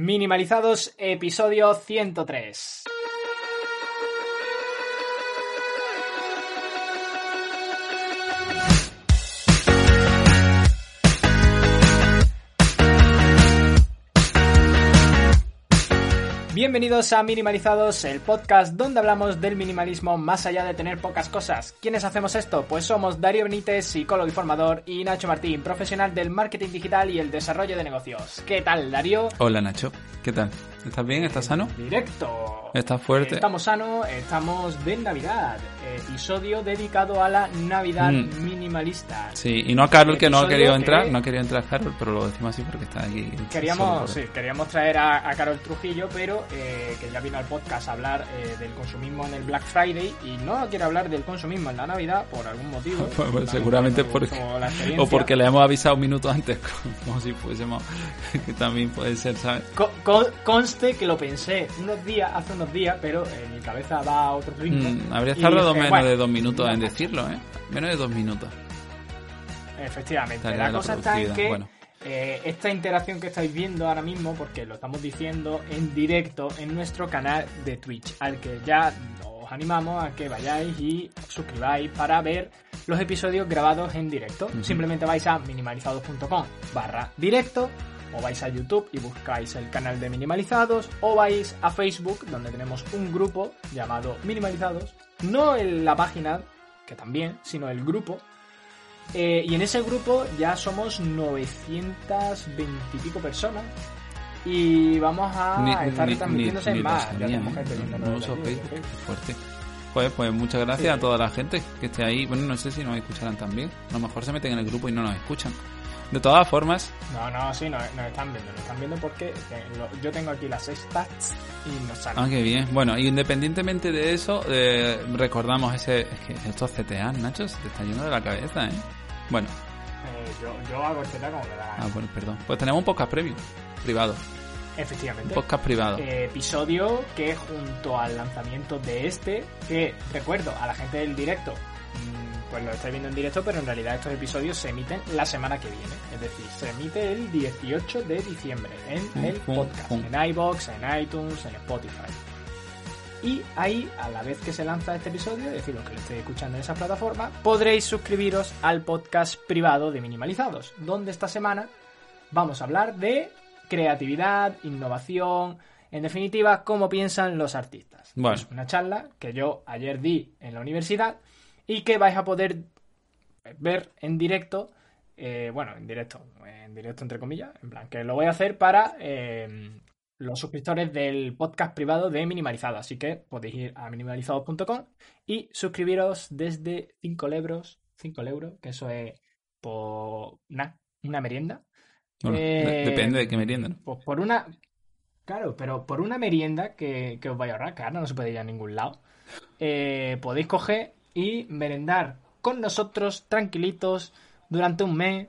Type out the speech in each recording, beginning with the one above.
Minimalizados, episodio 103. Bienvenidos a Minimalizados, el podcast donde hablamos del minimalismo más allá de tener pocas cosas. ¿Quiénes hacemos esto? Pues somos Darío Benítez, psicólogo y formador, y Nacho Martín, profesional del marketing digital y el desarrollo de negocios. ¿Qué tal, Darío? Hola, Nacho. ¿Qué tal? ¿Estás bien? ¿Estás sano? Directo. ¿Estás fuerte? Estamos sanos, estamos de Navidad. Episodio dedicado a la Navidad Mm. minimalista. Sí, y no a Carol que no ha querido entrar, no ha querido entrar Carol, pero lo decimos así porque está aquí. Queríamos, sí, queríamos traer a, a Carol Trujillo, pero eh, que ya vino al podcast a hablar eh, del consumismo en el Black Friday y no quiere hablar del consumismo en la Navidad por algún motivo. Pues, pues, seguramente porque, o porque le hemos avisado un minuto antes, como si fuésemos, que también puede ser, ¿sabes? Co- co- conste que lo pensé unos días, hace unos días, pero en mi cabeza va a otro ritmo. Mm, habría Y tardado dije, menos bueno, de dos minutos en decirlo, ¿eh? Menos de dos minutos. Efectivamente, la cosa está en que bueno. eh, esta interacción que estáis viendo ahora mismo, porque lo estamos diciendo en directo en nuestro canal de Twitch, al que ya os animamos a que vayáis y os suscribáis para ver los episodios grabados en directo. Simplemente vais a minimalizados.com barra directo o vais a YouTube y buscáis el canal de Minimalizados, o vais a Facebook, donde tenemos un grupo llamado Minimalizados, no en la página, que también, sino el grupo, eh, y en ese grupo ya somos 920 y pico personas. Y vamos a Ni- estar ni- retransmitiéndose ni- más. qué fuerte. Pues, pues muchas gracias Sí. a toda la gente que esté ahí. Bueno, no sé si nos escucharán también. A lo mejor se meten en el grupo y no nos escuchan. De todas formas, No, no, sí, nos, nos están viendo. Nos están viendo porque eh, yo tengo aquí las stats y nos salen. Ah, qué bien. Bueno, independientemente de eso, eh, recordamos ese... Es que estos CTA, Nacho, se te está yendo de la cabeza, ¿eh? Bueno, Eh, yo, yo hago este como me da ah, bueno, perdón. Pues tenemos un podcast premium, privado. Un Efectivamente. podcast privado. Eh, episodio que junto al lanzamiento de este, que recuerdo a la gente del directo, pues lo estáis viendo en directo, pero en realidad estos episodios se emiten la semana que viene. Es decir, se emite el 18 de diciembre en Pum, el pum, podcast, pum. en iBox, en iTunes, en Spotify. Y ahí, a la vez que se lanza este episodio, es decir, los que lo estéis escuchando en esa plataforma, podréis suscribiros al podcast privado de Minimalizados, donde esta semana vamos a hablar de creatividad, innovación, en definitiva, cómo piensan los artistas. Bueno. Es una charla que yo ayer di en la universidad y que vais a poder ver en directo, eh, bueno, en directo, en directo entre comillas, en plan, que lo voy a hacer para eh, los suscriptores del podcast privado de Minimalizado. Así que podéis ir a minimalizados.com y suscribiros desde 5 euros, 5 euros, que eso es por na- una merienda. Bueno, eh, depende de qué merienda, ¿no? Pues por una. Claro, pero por una merienda que, que os vaya a ahorrar, ahora no se puede ir a ningún lado, eh, podéis coger y merendar con nosotros tranquilitos durante un mes,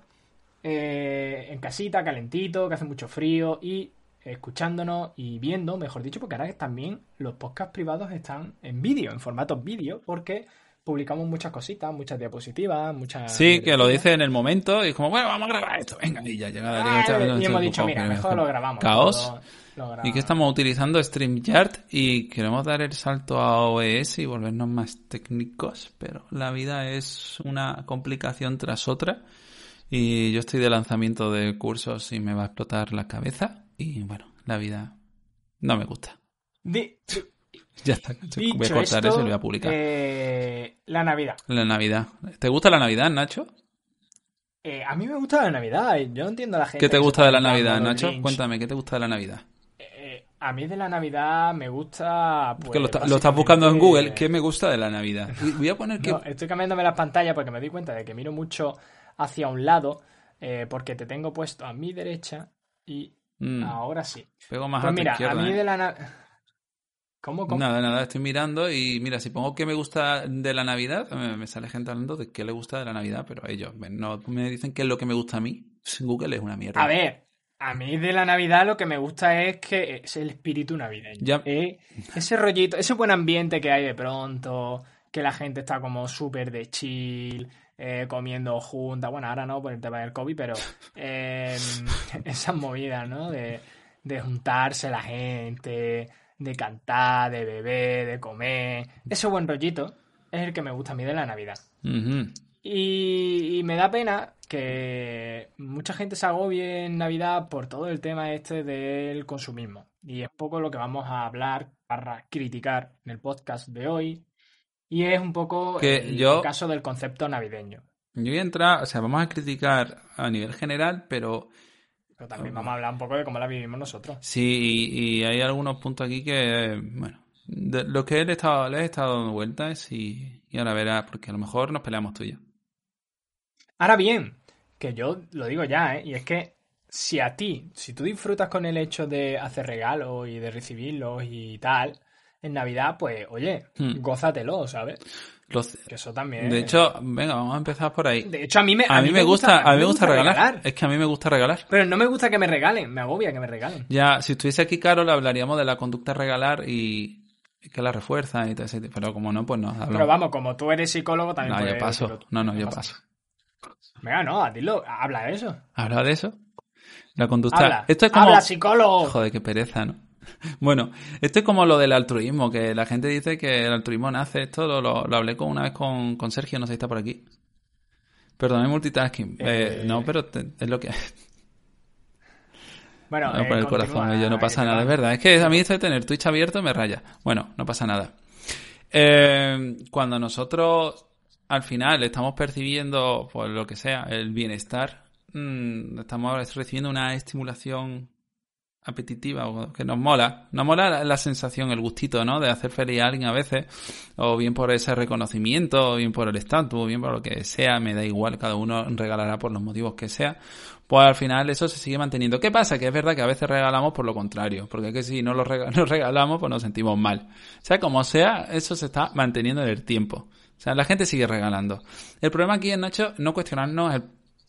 eh, en casita, calentito, que hace mucho frío, y escuchándonos y viendo, mejor dicho, porque ahora también los podcasts privados están en vídeo, en formatos vídeo, porque publicamos muchas cositas, muchas diapositivas, muchas... Sí, que lo dice en el momento y es como, bueno, vamos a grabar esto, venga, y ya llega Darío, Ah, y hemos dicho, mira, que mejor lo grabamos. Caos. Y que estamos utilizando StreamYard y queremos dar el salto a OBS y volvernos más técnicos, pero la vida es una complicación tras otra y yo estoy de lanzamiento de cursos y me va a explotar la cabeza y bueno, la vida no me gusta. Ya está, voy a dicho cortar esto, eso y lo voy a publicar. eh, la Navidad. La Navidad. ¿Te gusta la Navidad, Nacho? Eh, a mí me gusta la Navidad. Yo no entiendo a la gente. ¿Qué te gusta de la Navidad, Nacho? Cuéntame, ¿qué te gusta de la Navidad? A mí de la Navidad me gusta. Pues, que lo, está- lo estás buscando en Google. ¿Qué me gusta de la Navidad? Voy a poner que... No, estoy cambiándome las pantallas porque me doy cuenta de que miro mucho hacia un lado. eh, porque te tengo puesto a mi derecha y Mm, Ahora sí. pego más Pues mira, a mí ¿eh? de la... na- ¿Cómo, cómo? Nada, nada, estoy mirando y mira, si pongo qué me gusta de la Navidad, me, me sale gente hablando de qué le gusta de la Navidad, pero ellos no me dicen qué es lo que me gusta a mí. Google es una mierda. A ver, a mí de la Navidad lo que me gusta es que es el espíritu navideño. Ya. Eh, ese rollito, ese buen ambiente que hay de pronto, que la gente está como súper de chill, eh, comiendo juntas. Bueno, ahora no por el tema del COVID, pero eh, esas movidas, ¿no? De, de juntarse la gente, de cantar, de beber, de comer. Ese buen rollito es el que me gusta a mí de la Navidad. Y me da pena que mucha gente se agobie en Navidad por todo el tema este del consumismo. Y es poco lo que vamos a hablar para criticar en el podcast de hoy. Y es un poco Que el yo- caso del concepto navideño. Yo voy a entrar, o sea, vamos a criticar a nivel general, pero Pero también vamos a hablar un poco de cómo la vivimos nosotros. sí, y, y hay algunos puntos aquí que, bueno, de lo que le he estado, le he estado dando vueltas y, y ahora verás, porque a lo mejor nos peleamos tú y yo. Ahora bien, que yo lo digo ya, ¿eh? Y es que si a ti, si tú disfrutas con el hecho de hacer regalos y de recibirlos y tal, en Navidad, pues oye, Hmm. gózatelo, ¿sabes? Los- Que eso también. de hecho, venga, vamos a empezar por ahí. de hecho a mí me, A mí me gusta, a mí me gusta regalar. Es que a mí me gusta regalar. Pero no me gusta que me regalen, me agobia que me regalen. Ya, si estuviese aquí Carol, hablaríamos de la conducta regalar y, que la refuerza y todo ese tipo. Pero como no, pues no. hablamos. Pero vamos, como tú eres psicólogo, también no, yo paso. No, no, yo paso. Venga, no, dilo, habla de eso. ¿Habla de eso? La conducta. Habla, Esto es como. habla psicólogo. Joder, qué pereza, ¿no? Bueno, esto es como lo del altruismo, que la gente dice que el altruismo nace. Esto lo, lo, lo hablé con una vez con, con Sergio, no sé si está por aquí. Perdón, es multitasking. Eh, Eh. no, pero te- es lo que. Bueno, No, eh, por el continúa, corazón, yo no pasa eh, nada, es verdad. Es que a mí esto de tener Twitch abierto me raya. Bueno, no pasa nada. Eh, cuando nosotros al final estamos percibiendo, por lo que sea, el bienestar, mm, estamos recibiendo una estimulación apetitiva que nos mola. Nos mola la, sensación, el gustito, ¿no? De hacer feliz a alguien a veces, o bien por ese reconocimiento, o bien por el estatus, o bien por lo que sea, me da igual, cada uno regalará por los motivos que sea. Pues al final eso se sigue manteniendo. ¿Qué pasa? Que es verdad que a veces regalamos por lo contrario, porque es que si no lo regalamos, pues nos sentimos mal. O sea, como sea, eso se está manteniendo en el tiempo. O sea, la gente sigue regalando. El problema aquí es, Nacho, no cuestionarnos el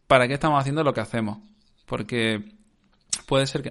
para qué estamos haciendo lo que hacemos. Porque puede ser que...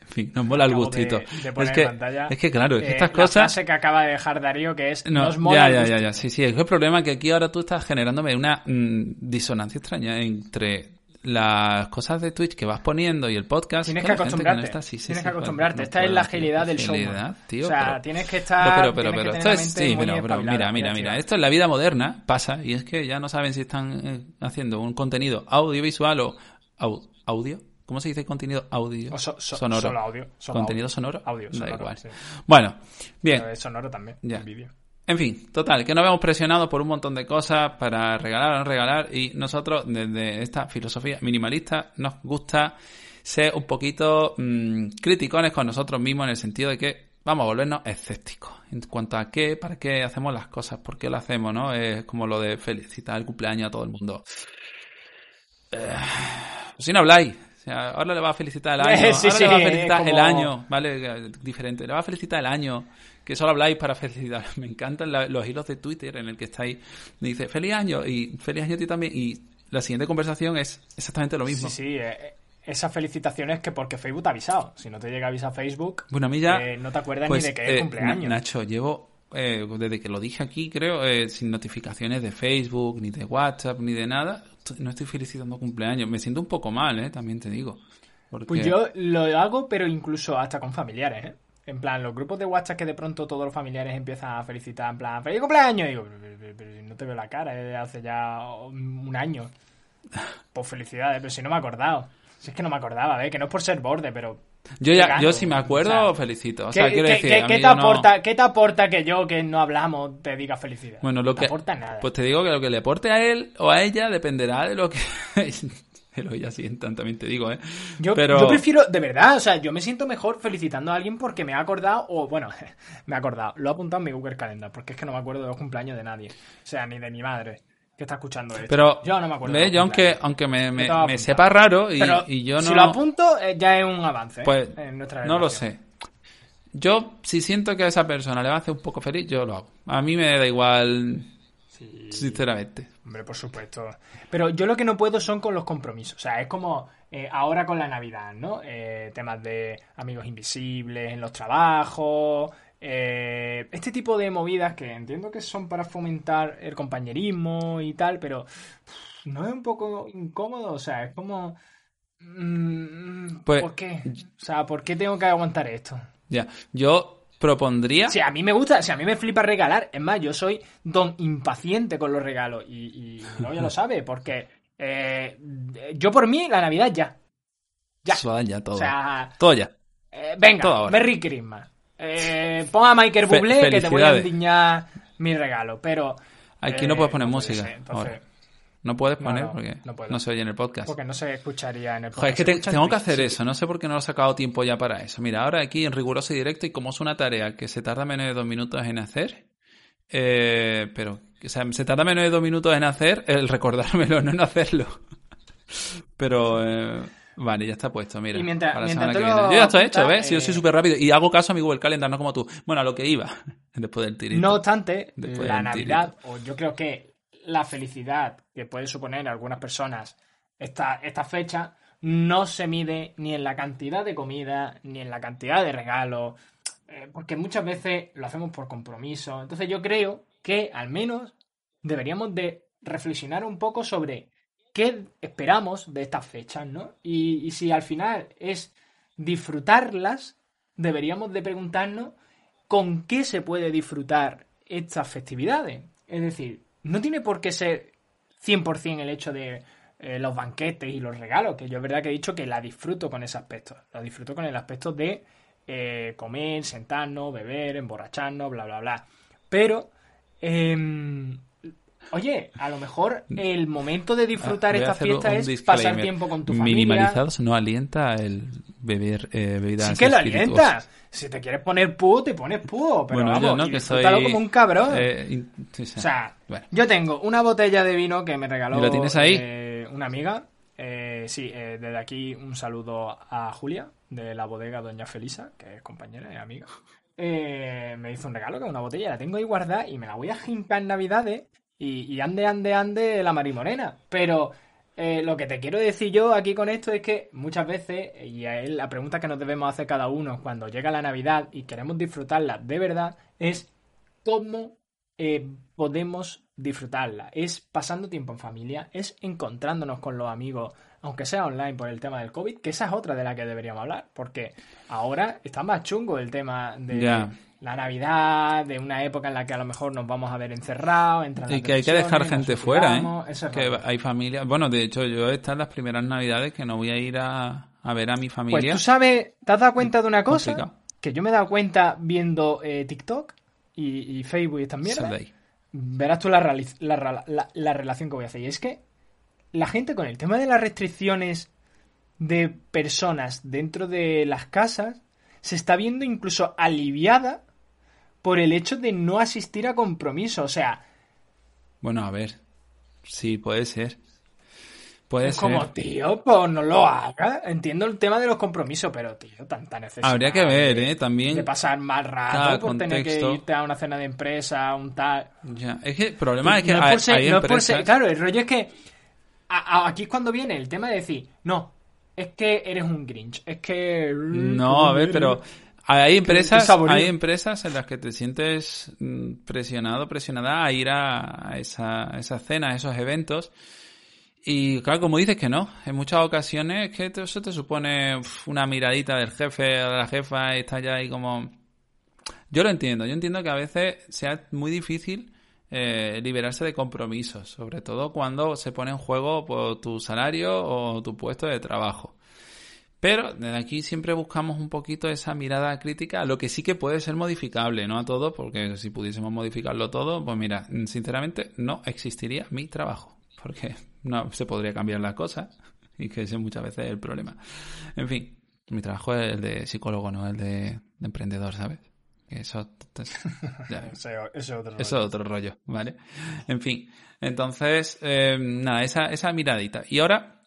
En fin, nos mola el gustito. de- de poner es, que, pantalla, es que claro, es que eh, estas la cosas... frase que acaba de dejar Darío, que es, No, nos mola ya, el ya, gusto". ya, ya, sí, sí. Es el problema es que aquí ahora tú estás generándome una mm, disonancia extraña entre las cosas de Twitch que vas poniendo y el podcast. Tienes que acostumbrarte. no está- sí, sí, tienes sí, que acostumbrarte. no Esta es la agilidad del tío, o sea, pero- tienes que estar. pero, pero, pero, esto es, sí, pero, pero, mira, mira, mira, esto en la vida moderna pasa y es que ya no saben si están eh, haciendo un contenido audiovisual o au- audio. ¿Cómo se dice contenido audio? O so- so- sonoro. solo audio, solo ¿Contenido audio. sonoro? Audio, Da sonoro, igual. sí. Bueno, bien. Pero es sonoro también, Ya. el vídeo. En fin, total, que nos vemos presionados por un montón de cosas para regalar o regalar y nosotros desde esta filosofía minimalista nos gusta ser un poquito mm, criticones con nosotros mismos en el sentido de que vamos a volvernos escépticos en cuanto a qué, para qué hacemos las cosas, por qué lo hacemos, ¿no? Es como lo de felicitar el cumpleaños a todo el mundo. Eh, si no habláis, o sea, ahora le va a felicitar el año, Sí, ahora sí, le va a felicitar el año, ¿vale? Diferente, le va a felicitar el año, que solo habláis para felicitar. Me encantan la- los hilos de Twitter en el que estáis, me dice feliz año y feliz año a ti también y la siguiente conversación es exactamente lo mismo. Sí, sí. eh, esas felicitaciones que porque Facebook te ha avisado. Si no te llega a avisar Facebook, Bueno, a mí ya... eh, no te acuerdas pues, ni de que eh, es cumpleaños. Na- Nacho, llevo, eh, desde que lo dije aquí, creo, eh, sin notificaciones de Facebook, ni de WhatsApp, ni de nada, no estoy felicitando cumpleaños. Me siento un poco mal, ¿eh? También te digo. Porque... Pues yo lo hago, pero incluso hasta con familiares, ¿eh? En plan, los grupos de WhatsApp que de pronto todos los familiares empiezan a felicitar, en plan, ¡Feliz cumpleaños! Y digo, pero, si no te veo la cara, es de hace ya un año. Pues felicidades, pero si no me he acordado. Si es que no me acordaba, ¿eh? Que no es por ser borde, pero... Yo ya, yo si me acuerdo, o sea, felicito. O ¿Qué, sea, quiero qué- decir, qué- te no- aporta, ¿Qué te aporta que yo, que no hablamos, te diga felicidad? Bueno, lo no que... te aporta nada. Pues te digo que lo que le aporte a él o a ella dependerá de lo que... de lo que ellas sientan, también te digo, ¿eh? Yo, Pero... yo prefiero, de verdad, o sea, yo me siento mejor felicitando a alguien porque me ha acordado, o bueno, me ha acordado, lo he apuntado en mi Google Calendar, porque es que no me acuerdo de los cumpleaños de nadie, o sea, ni de mi madre. Que está escuchando esto. Pero, yo no me acuerdo. aunque, aunque me, me- sepa raro y, yo no... Si lo apunto, eh, ya es un avance. Pues eh, en nuestra no lo sé. Yo, si siento que a esa persona le va a hacer un poco feliz, yo lo hago. A mí me da igual, Sí. sinceramente. Hombre, por supuesto. Pero yo lo que no puedo son con los compromisos. O sea, es como eh, ahora con la Navidad, ¿no? Eh, temas de amigos invisibles en los trabajos. Eh, este tipo de movidas que entiendo que son para fomentar el compañerismo y tal, pero pff, no es un poco incómodo. O sea, es como. mm, Pues- ¿Por qué? O sea, ¿por qué tengo que aguantar esto? Ya, yo propondría... Si a mí me gusta, si a mí me flipa regalar, es más, yo soy don impaciente con los regalos y, y mi novia lo sabe, porque eh, yo por mí la Navidad ya. Ya. Ya todo. O sea, todo ya. eh, venga, Todo. Merry Christmas. Eh, pon a Michael Fe- Bublé que te voy a endiñar mi regalo, pero... Aquí eh, no puedes poner puede música ser, entonces, ahora. No puedes poner no, porque no se oye en el podcast. Porque no se escucharía en el Joder, es que podcast, te- tengo que hacer eso. No sé por qué no lo he sacado tiempo ya para eso. Mira, ahora aquí en riguroso y directo y como es una tarea que se tarda menos de dos minutos en hacer, eh, pero o sea, se tarda menos de dos minutos en hacer, el recordármelo, no en hacerlo. Pero eh, vale, ya está puesto, mira. Y mientras- para Yo ya estoy hecho, ¿ves? Yo eh, soy súper rápido y hago caso a mi Google Calendar, no como tú. Bueno, a lo que iba después del tirito. No obstante, Después la Navidad, o yo creo que la felicidad que puede suponer a algunas personas esta, esta fecha, no se mide ni en la cantidad de comida, ni en la cantidad de regalos, eh, porque muchas veces lo hacemos por compromiso. Entonces yo creo que al menos deberíamos de reflexionar un poco sobre qué esperamos de estas fechas, ¿no? Y, si al final es disfrutarlas, deberíamos de preguntarnos con qué se puede disfrutar estas festividades. Es decir, no tiene por qué ser 100% el hecho de eh, los banquetes y los regalos, que yo es verdad que he dicho que la disfruto con ese aspecto. Lo disfruto con el aspecto de eh, comer, sentarnos, beber, emborracharnos, bla, bla, bla. Pero, em, oye, a lo mejor el momento de disfrutar Ah, esta fiesta es pasar tiempo con tu familia. Minimalizados no alienta el beber eh, bebidas Sí que lo alienta. Si te quieres poner púo, te pones púo. Pero bueno, vamos, yo no, que soy... como un cabrón. eh. O sea, Bueno. yo tengo una botella de vino que me regaló ¿Y lo tienes ahí? eh, una amiga. Eh, sí, eh, desde aquí un saludo a Julia, de la bodega Doña Felisa, que es compañera y amiga. Eh, me hizo un regalo, que es una botella, la tengo ahí guardada y me la voy a jincar en Navidades y, ande, ande, ande la marimorena. Pero eh, lo que te quiero decir yo aquí con esto es que muchas veces, y es la pregunta que nos debemos hacer cada uno cuando llega la Navidad y queremos disfrutarla de verdad, es cómo eh, podemos disfrutarla. Es pasando tiempo en familia, es encontrándonos con los amigos, aunque sea online por el tema del COVID, que esa es otra de la que deberíamos hablar, porque ahora está más chungo el tema de. La Navidad, de una época en la que a lo mejor nos vamos a ver encerrados, Y que hay que dejar gente fuera, ¿eh? es Que hay familias... Bueno, de hecho, yo estas las primeras navidades que no voy a ir a, a ver a mi familia. Pues tú sabes, ¿te has dado cuenta de una cosa? Complicado. Que yo me he dado cuenta viendo eh, TikTok y, y Facebook y ahí. verás tú la, reali- la, ra- la- la relación que voy a hacer. Y es que la gente con el tema de las restricciones de personas dentro de las casas se está viendo incluso aliviada por el hecho de no asistir a compromiso. O sea, Bueno, a ver. Sí, puede ser. Puede es ser. como, tío, pues no lo hagas. Entiendo el tema de los compromisos, pero, tío, tanta necesidad. Habría que ver, ¿eh? También... De pasar mal rato por tener que irte a una cena de empresa, un tal. Ya, Es que el problema es que no hay, ser- hay no empresas... ser- claro, el rollo es que a- a- aquí es cuando viene el tema de decir, no, es que eres un Grinch, es que... No, a ver, pero hay empresas, hay empresas en las que te sientes mm, presionado, presionada a ir a, esa, a esas cenas, a esos eventos. Y claro, como dices que no, en muchas ocasiones que te- eso te supone una miradita del jefe o de la jefa y está ya ahí como... Yo lo entiendo, yo entiendo que a veces sea muy difícil eh, liberarse de compromisos, sobre todo cuando se pone en juego pues, tu salario o tu puesto de trabajo. Pero desde aquí siempre buscamos un poquito esa mirada crítica a lo que sí que puede ser modificable, no a todo, porque si pudiésemos modificarlo todo, pues mira, sinceramente no existiría mi trabajo, porque no se podría cambiar las cosas y que ese muchas veces es el problema. En fin, mi trabajo es el de psicólogo, no el de, de emprendedor, ¿sabes? eso, ya, Ese- ese es otro eso es otro rollo, ¿vale? En fin, entonces, eh, nada, esa, esa miradita. Y ahora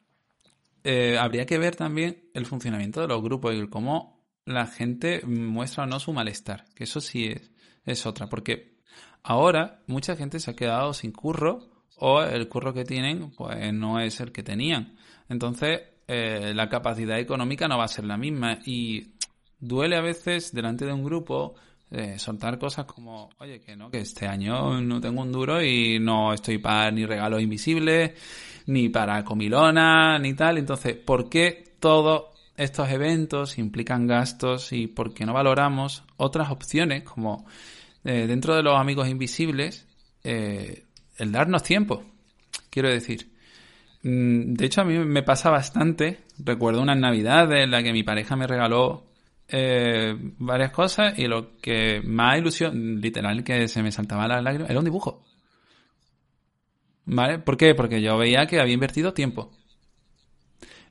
eh, habría que ver también el funcionamiento de los grupos y cómo la gente muestra o no su malestar, que eso sí es, es otra, porque ahora mucha gente se ha quedado sin curro o el curro que tienen pues no es el que tenían. Entonces, eh, la capacidad económica no va a ser la misma y duele a veces delante de un grupo soltar cosas como, oye, que no, que este año no tengo un duro y no estoy para ni regalos invisibles, ni para comilona, ni tal. Entonces, ¿por qué todos estos eventos implican gastos y por qué no valoramos otras opciones como eh, dentro de los amigos invisibles, eh, el darnos tiempo? Quiero decir, Mm, De hecho, a mí me pasa bastante. Recuerdo una Navidad en la que mi pareja me regaló eh, varias cosas y lo que más ilusión, literal, que se me saltaba las lágrimas, era un dibujo. ¿Vale? ¿Por qué? Porque yo veía que había invertido tiempo.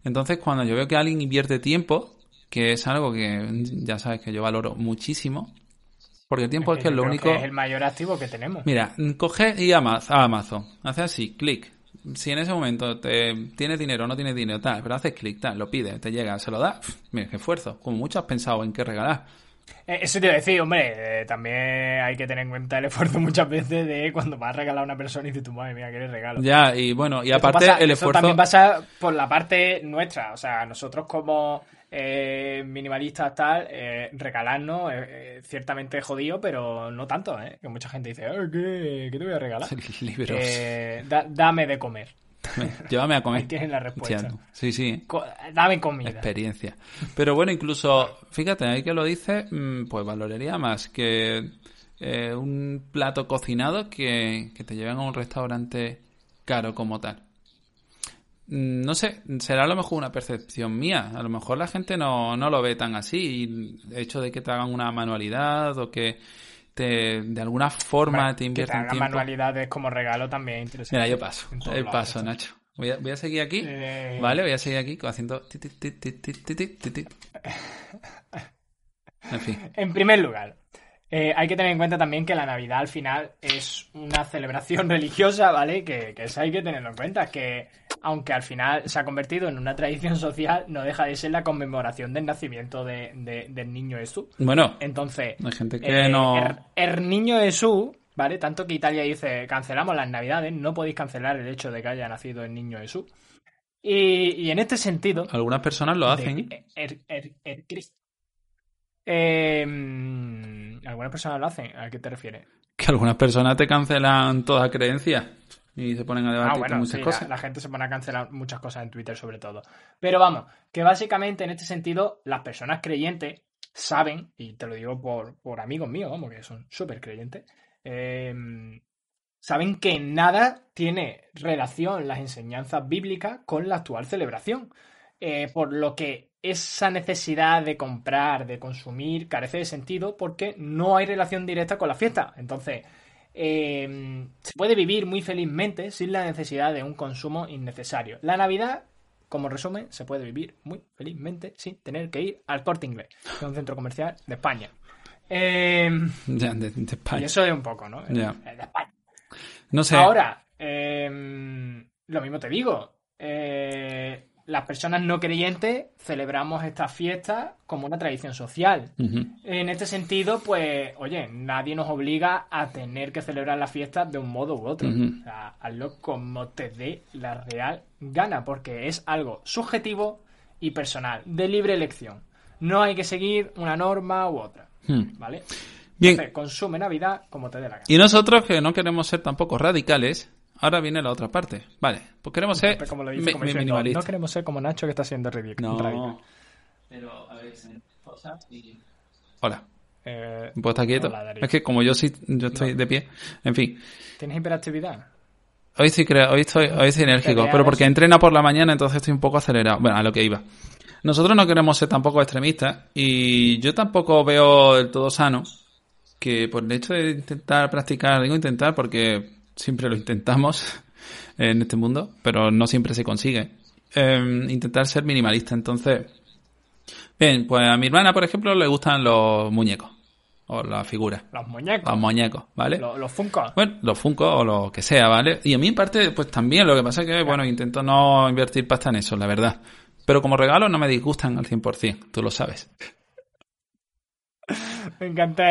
Entonces, cuando yo veo que alguien invierte tiempo, que es algo que ya sabes que yo valoro muchísimo, porque el tiempo es, que es lo único... que es el mayor activo que tenemos. Mira, coge y Amazon, hace así, clic. Si en ese momento te tienes dinero o no tienes dinero, tal, pero haces clic, tal, lo pides, te llega, se lo da, pf, mira, qué esfuerzo. Como mucho has pensado en qué regalar. Eh, Eso te iba a decir, hombre, eh, también hay que tener en cuenta el esfuerzo muchas veces de cuando vas a regalar a una persona y dices, tu madre mía, quieres regalo. Ya, y bueno, y aparte pasa- el esfuerzo... también pasa por la parte nuestra, o sea, nosotros como eh, minimalistas tal, eh, regalarnos eh, eh, ciertamente jodido, pero no tanto, ¿eh? Que mucha gente dice, "Eh, ¿qué, qué te voy a regalar? Libros. Da- dame de comer. Llévame a comer. Ahí tienes la respuesta. Sí, sí. Co- dame comida. experiencia. Pero bueno, incluso, fíjate, ahí que lo dice, mm, pues valoraría más que eh, un plato cocinado que, que te lleven a un restaurante caro como tal. Mm, no sé, será a lo mejor una percepción mía. A lo mejor la gente no, no lo ve tan así. Y el hecho de que te hagan una manualidad o que te, de alguna forma bueno, te inviertan que te hagan manualidades como regalo también interesante. Mira, yo paso. Yo paso. Nacho. Voy a, voy a, seguir aquí. Eh, vale, voy a seguir aquí haciendo. En primer lugar, eh, hay que tener en cuenta también que la Navidad al final es una celebración religiosa, ¿vale? Que, que eso hay que tenerlo en cuenta, que aunque al final se ha convertido en una tradición social, no deja de ser la conmemoración del nacimiento de- de- del niño Jesús. Bueno, Entonces, hay gente que eh, no. el, el niño Jesús, ¿vale? Tanto que Italia dice, cancelamos las Navidades, no podéis cancelar el hecho de que haya nacido el niño Jesús. Y, y en este sentido, Algunas personas lo hacen. de- er- Cristo. Eh, mm, algunas personas lo hacen. ¿A qué te refieres? Que algunas personas te cancelan toda creencia. Y se ponen a Ah, debatir bueno, muchas sí, la, cosas. la gente se pone a cancelar muchas cosas en Twitter sobre todo. Pero vamos, que básicamente en este sentido las personas creyentes saben, y te lo digo por, por amigos míos, vamos, que son súper creyentes, eh, saben que nada tiene relación las enseñanzas bíblicas con la actual celebración. Eh, por lo que esa necesidad de comprar, de consumir, carece de sentido porque no hay relación directa con la fiesta. Entonces, eh, se puede vivir muy felizmente sin la necesidad de un consumo innecesario. La Navidad, como resumen, se puede vivir muy felizmente sin tener que ir al corte inglés, que es un centro comercial de España. Eh, Ya, de, de y España. eso es un poco, ¿no? De España. No sé. Ahora, eh, lo mismo te digo. eh, las personas no creyentes celebramos estas fiestas como una tradición social. En este sentido, pues, oye, nadie nos obliga a tener que celebrar las fiestas de un modo u otro. Ujú. O sea, hazlo como te dé la real gana, porque es algo subjetivo y personal, de libre elección. No hay que seguir una norma u otra, Hmm. ¿vale? Bien. Entonces, consume Navidad como te dé la gana. Y nosotros que no queremos ser tampoco radicales, ahora viene la otra parte. Vale, pues queremos ser Como lo dice, mi- como mi- diciendo, minimalistas. No queremos ser como Nacho que está siendo ridículo. No. Pero, a ver, y... Hola, Eh, ¿puedo estar quieto? Hola, es que como yo sí, yo estoy de pie. En fin, ¿Tienes hiperactividad? hoy sí creo, hoy estoy, hoy estoy enérgico, pero porque entrena por la mañana, entonces estoy un poco acelerado. Bueno, a lo que iba. Nosotros no queremos ser tampoco extremistas y yo tampoco veo del todo sano que por el hecho de intentar practicar, digo intentar porque siempre lo intentamos en este mundo, pero no siempre se consigue, eh, intentar ser minimalista. Entonces, bien, pues a mi hermana, por ejemplo, le gustan los muñecos. o la figura. Los muñecos. Los muñecos, ¿vale? Los, los Funko. Bueno, los Funko o lo que sea, ¿vale? Y a mí, en parte, pues también, lo que pasa es que, bueno, intento no invertir pasta en eso, la verdad. Pero como regalo no me disgustan al 100%, tú lo sabes. Me encanta.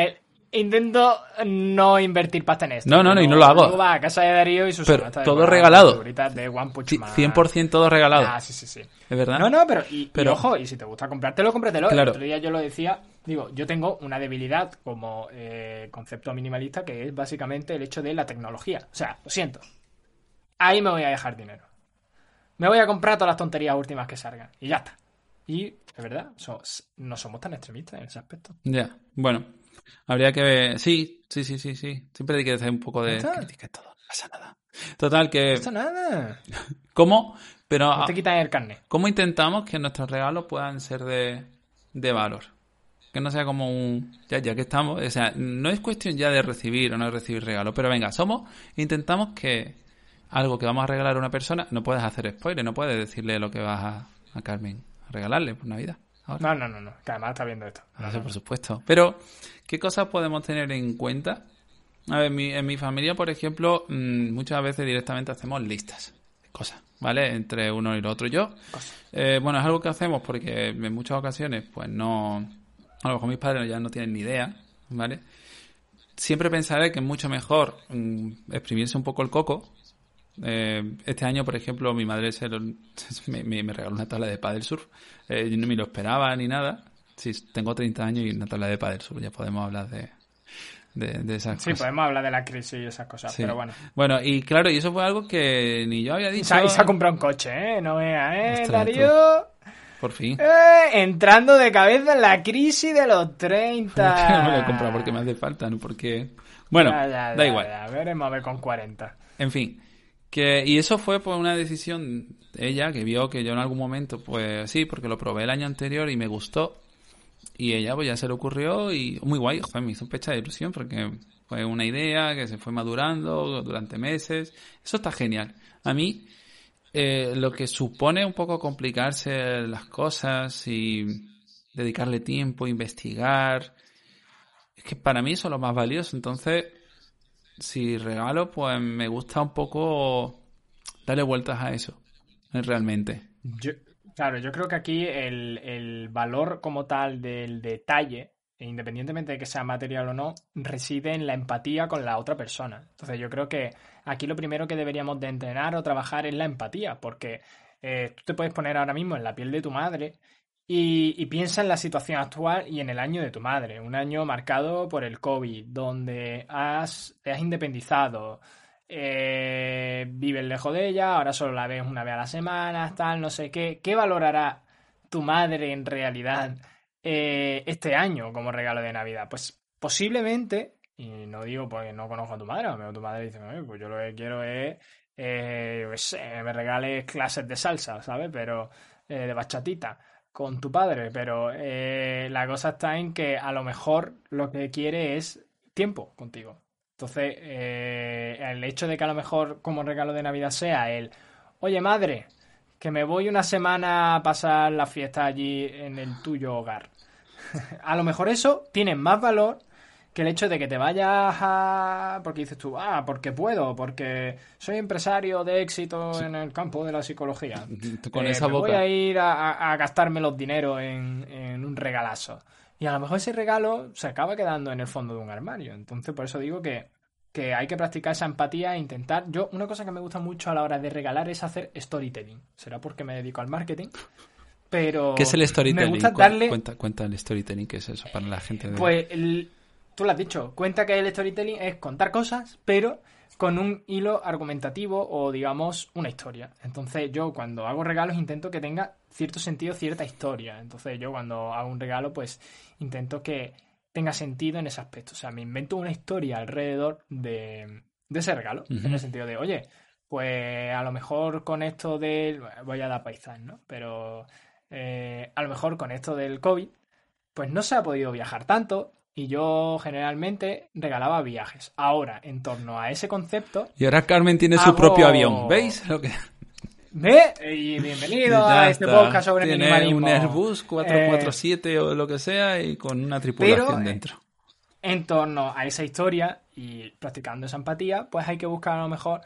Intento no invertir pasta en esto. No, no, no, y no lo hago. Va a casa de Darío y sus Pero todo regalado. De One Punch Man. 100% todo regalado. Ah, sí, sí, sí. ¿Es verdad? No, no, pero, y, y Pero- ojo, y si te gusta comprártelo, cómpratelo. Claro. El otro día yo lo decía, digo, yo tengo una debilidad como eh, concepto minimalista que es básicamente el hecho de la tecnología. O sea, lo siento. Ahí me voy a dejar dinero. Me voy a comprar todas las tonterías últimas que salgan. Y ya está. Y, es verdad, so- no somos tan extremistas en ese aspecto. Ya, bueno. Habría que ver. Sí, sí, sí, sí, sí. Siempre hay que hacer un poco de crítica todo. No pasa nada. Total, que. No pasa nada. ¿Cómo? Pero. No te quitan el carnet. ¿Cómo intentamos que nuestros regalos puedan ser de, de valor? Que no sea como un... Ya, ya que estamos... O sea, no es cuestión ya de recibir o no recibir regalos, pero venga, somos... Intentamos que algo que vamos a regalar a una persona, no puedes hacer spoiler, no puedes decirle lo que vas a, a Carmen a regalarle por Navidad. Ahora. No, no, no, no. Que además está viendo esto. No sé, por supuesto. Pero, ¿qué cosas podemos tener en cuenta? A ver, en mi, en mi familia, por ejemplo, mm, muchas veces directamente hacemos listas de cosas, ¿vale? Entre uno y el otro. Yo, eh, bueno, es algo que hacemos porque en muchas ocasiones, pues no. A lo mejor mis padres ya no tienen ni idea, ¿vale? Siempre pensaré que es mucho mejor mm, exprimirse un poco el coco. Eh, este año, por ejemplo, mi madre se lo- me, me- me regaló una tabla de Padel Surf. Eh, yo no me lo esperaba ni nada. Sí, tengo 30 años y una tabla de Padel Surf. Ya podemos hablar de, de, de esas Sí, cosas. podemos hablar de la crisis y esas cosas, Sí. pero bueno. Bueno, y claro, y eso fue algo que ni yo había dicho. y se ha comprado un coche, ¿eh? No vea, ¿eh? Ostras, Darío. Por fin. Eh, entrando de cabeza en la crisis de los 30. Que no me lo he comprado porque me hace falta, no porque... Bueno, Ya, ya, da ya, igual. veremos a ver con 40. En fin, que y eso fue por una decisión de ella que vio que yo en algún momento, pues sí, porque lo probé el año anterior y me gustó. Y ella pues ya se le ocurrió y muy guay, joder, me hizo un pecha de ilusión porque fue una idea que se fue madurando durante meses. Eso está genial. A mí eh, lo que supone un poco complicarse las cosas y dedicarle tiempo, investigar, es que para mí eso es lo más valioso. Entonces, si regalo, pues me gusta un poco darle vueltas a eso, realmente. Yo- claro, yo creo que aquí el, el valor como tal del detalle, e independientemente de que sea material o no, reside en la empatía con la otra persona. Entonces yo creo que aquí lo primero que deberíamos de entrenar o trabajar es la empatía, porque eh, tú te puedes poner ahora mismo en la piel de tu madre y, y piensa en la situación actual y en el año de tu madre, un año marcado por el COVID, donde has, te has independizado, eh, vives lejos de ella, ahora solo la ves una vez a la semana, tal, no sé qué. ¿Qué valorará tu madre en realidad eh, este año como regalo de Navidad? Pues posiblemente, y no digo porque no conozco a tu madre, mejor tu madre dice, "Oye, pues yo lo que quiero es, eh, me regales clases de salsa, ¿sabes? Pero eh, de bachatita con tu padre, pero eh, la cosa está en que a lo mejor lo que quiere es tiempo contigo. Entonces, eh, el hecho de que a lo mejor como regalo de Navidad sea el, oye madre, que me voy una semana a pasar la fiesta allí en el tuyo hogar. a lo mejor eso tiene más valor que el hecho de que te vayas a... Porque dices tú, ah, porque puedo, porque soy empresario de éxito en el campo de la psicología. Con Eh, esa boca. Voy a ir a, a- gastarme los dineros en, en un regalazo. Y a lo mejor ese regalo se acaba quedando en el fondo de un armario. Entonces, por eso digo que, que hay que practicar esa empatía e intentar. Yo, una cosa que me gusta mucho a la hora de regalar es hacer storytelling. Será porque me dedico al marketing. Pero. ¿Qué es el storytelling? Me gusta darle. Cuenta, cuenta el storytelling, ¿qué es eso para la gente? De... Pues el- tú lo has dicho, cuenta que el storytelling es contar cosas, pero con un hilo argumentativo o digamos una historia. Entonces yo cuando hago regalos intento que tenga cierto sentido, cierta historia. Entonces yo cuando hago un regalo pues intento que tenga sentido en ese aspecto. O sea, me invento una historia alrededor de, de ese regalo. En el sentido de, oye, pues a lo mejor con esto del... Voy a dar paisán, ¿no? Pero eh, a lo mejor con esto del COVID pues no se ha podido viajar tanto y yo generalmente regalaba viajes. Ahora, en torno a ese concepto, Y ahora Carmen tiene su propio avión, ¿veis? Lo que... ve y bienvenido Ya a este está. podcast sobre Tiene minimalismo. un Airbus 447 o lo que sea y con una tripulación Pero, eh, dentro. en torno a esa historia y practicando esa empatía, pues hay que buscar a lo mejor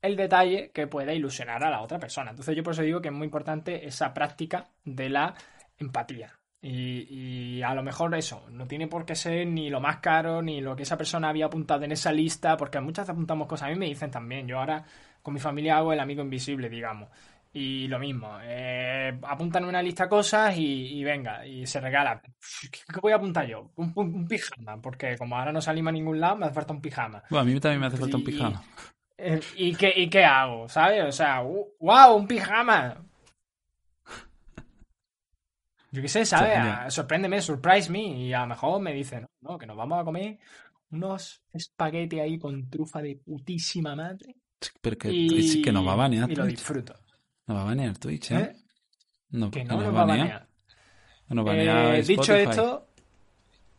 el detalle que pueda ilusionar a la otra persona. Entonces yo por eso digo que es muy importante esa práctica de la empatía. Y, y, a lo mejor eso, no tiene por qué ser ni lo más caro, ni lo que esa persona había apuntado en esa lista, porque muchas veces apuntamos cosas. A mí me dicen también, yo ahora con mi familia hago el amigo invisible, digamos. Y lo mismo, eh, apuntan una lista cosas y, y, venga, y se regala. ¿Qué, voy a apuntar yo? Un, un, un, pijama, porque como ahora no salimos a ningún lado, me hace falta un pijama. Bueno, a mí también me hace falta un pijama. Y, y, qué, ¿Y qué hago? ¿Sabes? O sea, wow, un pijama. Yo qué sé, ¿sabes? Sí, Sorpréndeme, surprise me. Y a lo mejor me dicen, no, no, que nos vamos a comer unos espaguetis ahí con trufa de putísima madre. Pero que, y, que nos va a banear Y lo disfruto. Nos va a banear Twitch, ¿eh? ¿Eh? No, que no nos, nos va a banear. Nos banea eh, dicho esto...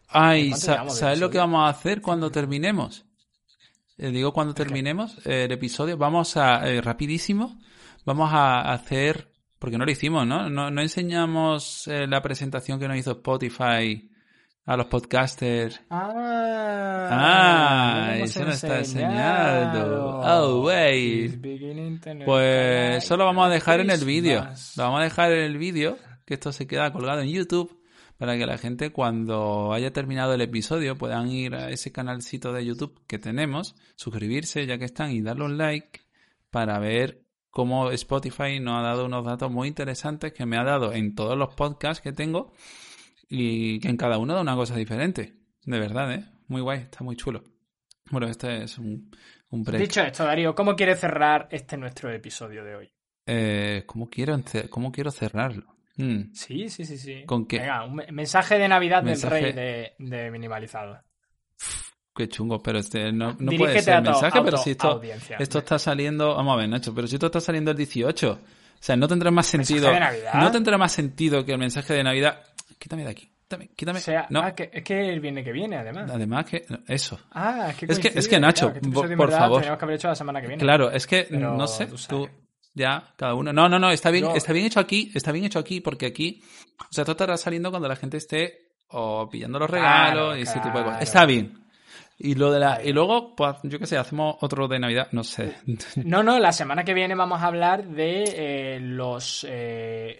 Ay, ¿sabes lo que vamos a hacer cuando terminemos? Eh, digo cuando terminemos okay. el episodio, vamos a, eh, rapidísimo, vamos a hacer porque no lo hicimos, ¿no? No, no enseñamos eh, la presentación que nos hizo Spotify a los podcasters. Ah, ah eso no está enseñado. Oh, wait. Pues eso lo vamos a dejar en el vídeo. Lo vamos a dejar en el vídeo, que esto se queda colgado en YouTube, para que la gente cuando haya terminado el episodio puedan ir a ese canalcito de YouTube que tenemos, suscribirse ya que están y darle un like para ver como Spotify nos ha dado unos datos muy interesantes que me ha dado en todos los podcasts que tengo y que en cada uno da una cosa diferente. De verdad, ¿eh? Muy guay, está muy chulo. Bueno, este es un, un break. Dicho esto, Darío, ¿cómo quieres cerrar este nuestro episodio de hoy? Eh, ¿cómo, quiero, ¿Cómo quiero cerrarlo? Hmm. Sí, sí, sí, sí. ¿Con qué? Venga, un mensaje de Navidad mensaje... del rey de, de Minimalizado. Qué chungo, pero este no, no puede ser mensaje, pero si esto, esto está saliendo, vamos a ver, Nacho, pero si esto está saliendo el 18, o sea, no tendrá más sentido, no tendrá más sentido que el mensaje de Navidad, quítame de aquí, quítame, quítame. O sea, no. ah, que, es que el viene que viene, además. Además que, eso. Ah, es que, es que, es que Nacho, claro, que por, verdad, favor. Tenemos que haber hecho la semana que viene. Claro, es que, pero no sé, tú, tú ya, cada uno. No, no, no, está bien, está bien hecho aquí, está bien hecho aquí, porque aquí, o sea, todo estará saliendo cuando la gente esté o pillando los regalos claro, y ese claro. tipo de cosas. Está bien. Y lo de la y luego pues yo qué sé, hacemos otro de Navidad, no sé. No, no, la semana que viene vamos a hablar de eh, los eh,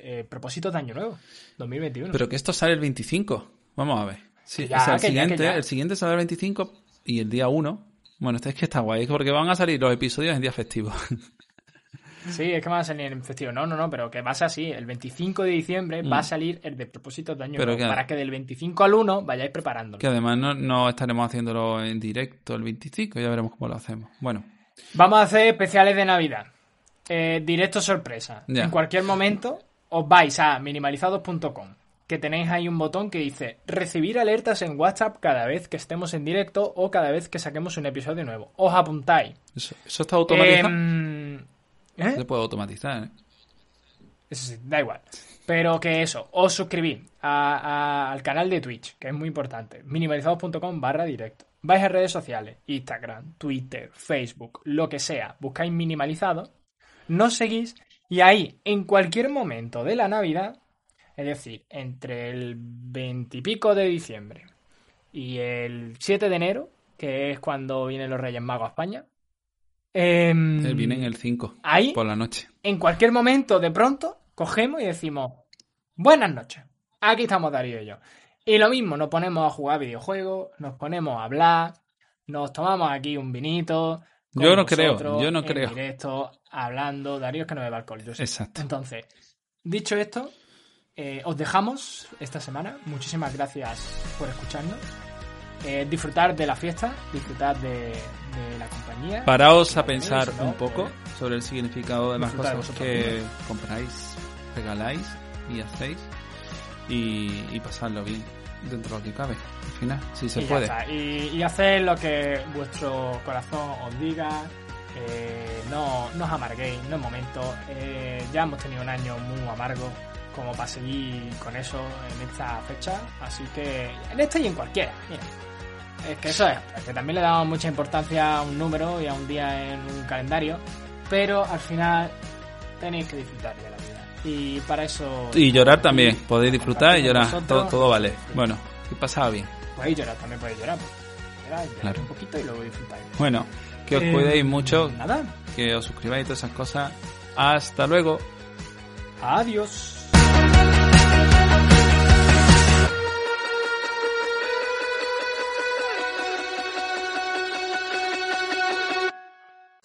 eh, propósitos de año nuevo, 2021. Pero que esto sale el 25. Vamos a ver. Sí, ya, o sea, el siguiente, ya, que ya. el siguiente sale el 25 y el día 1. Bueno, este es que está guay, porque van a salir los episodios en día festivo. Sí, es que van a salir en festivo. No, no, no, pero que va a ser así. El 25 de diciembre mm. va a salir el de propósitos de año pero nuevo. Que, para que del 25 al 1 vayáis preparándolo. Que además no, no, estaremos haciéndolo en directo el 25, ya veremos cómo lo hacemos. Bueno. Vamos a hacer especiales de Navidad. Eh, directo sorpresa. En cualquier momento os vais a minimalizados.com que tenéis ahí un botón que dice recibir alertas en WhatsApp cada vez que estemos en directo o cada vez que saquemos un episodio nuevo. Os apuntáis. Eso, eso está automatizado. Eh, ¿Eh? Se puede automatizar, ¿eh? Eso sí, da igual. Pero que eso, os suscribís a, a, al canal de Twitch, que es muy importante. Minimalizados.com barra directo. Vais a redes sociales, Instagram, Twitter, Facebook, lo que sea. Buscáis minimalizado, nos seguís y ahí, en cualquier momento de la Navidad, es decir, entre el 20 y pico de diciembre y el 7 de enero, que es cuando vienen los Reyes Magos a España, eh, Él viene en el 5 ahí, por la noche. En cualquier momento, de pronto, cogemos y decimos, buenas noches, aquí estamos Darío y yo. Y lo mismo, nos ponemos a jugar videojuegos, nos ponemos a hablar, nos tomamos aquí un vinito. Yo no creo, yo no en creo. directo, hablando, Darío es que no bebe alcohol, yo sé. Exacto. Entonces, dicho esto, eh, os dejamos esta semana. Muchísimas gracias por escucharnos. Eh, disfrutar de la fiesta, disfrutar de, de la compañía. Paraos a pensar un poco sobre el significado de las disfrutar cosas que mismos. compráis, regaláis y hacéis y, y pasadlo bien dentro de lo que cabe. Al final, si se y puede. Y, y hacer lo que vuestro corazón os diga. eh, no, no os amarguéis, no es momento. Eh, ya hemos tenido un año muy amargo como para seguir con eso en esta fecha. Así que en esta y en cualquiera. Mira. Es que eso es, que también le damos mucha importancia a un número y a un día en un calendario. Pero al final tenéis que disfrutar de la vida. Y para eso. Y llorar también. Podéis disfrutar y llorar. Todo, todo vale. Bueno, que pasaba bien. podéis llorar, también podéis llorar. Llorar, llorar Claro. un poquito y luego disfrutáis. Bueno, que os Eh, cuidéis mucho, Nada, que os suscribáis y todas esas cosas. Hasta luego. adiós.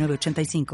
906985.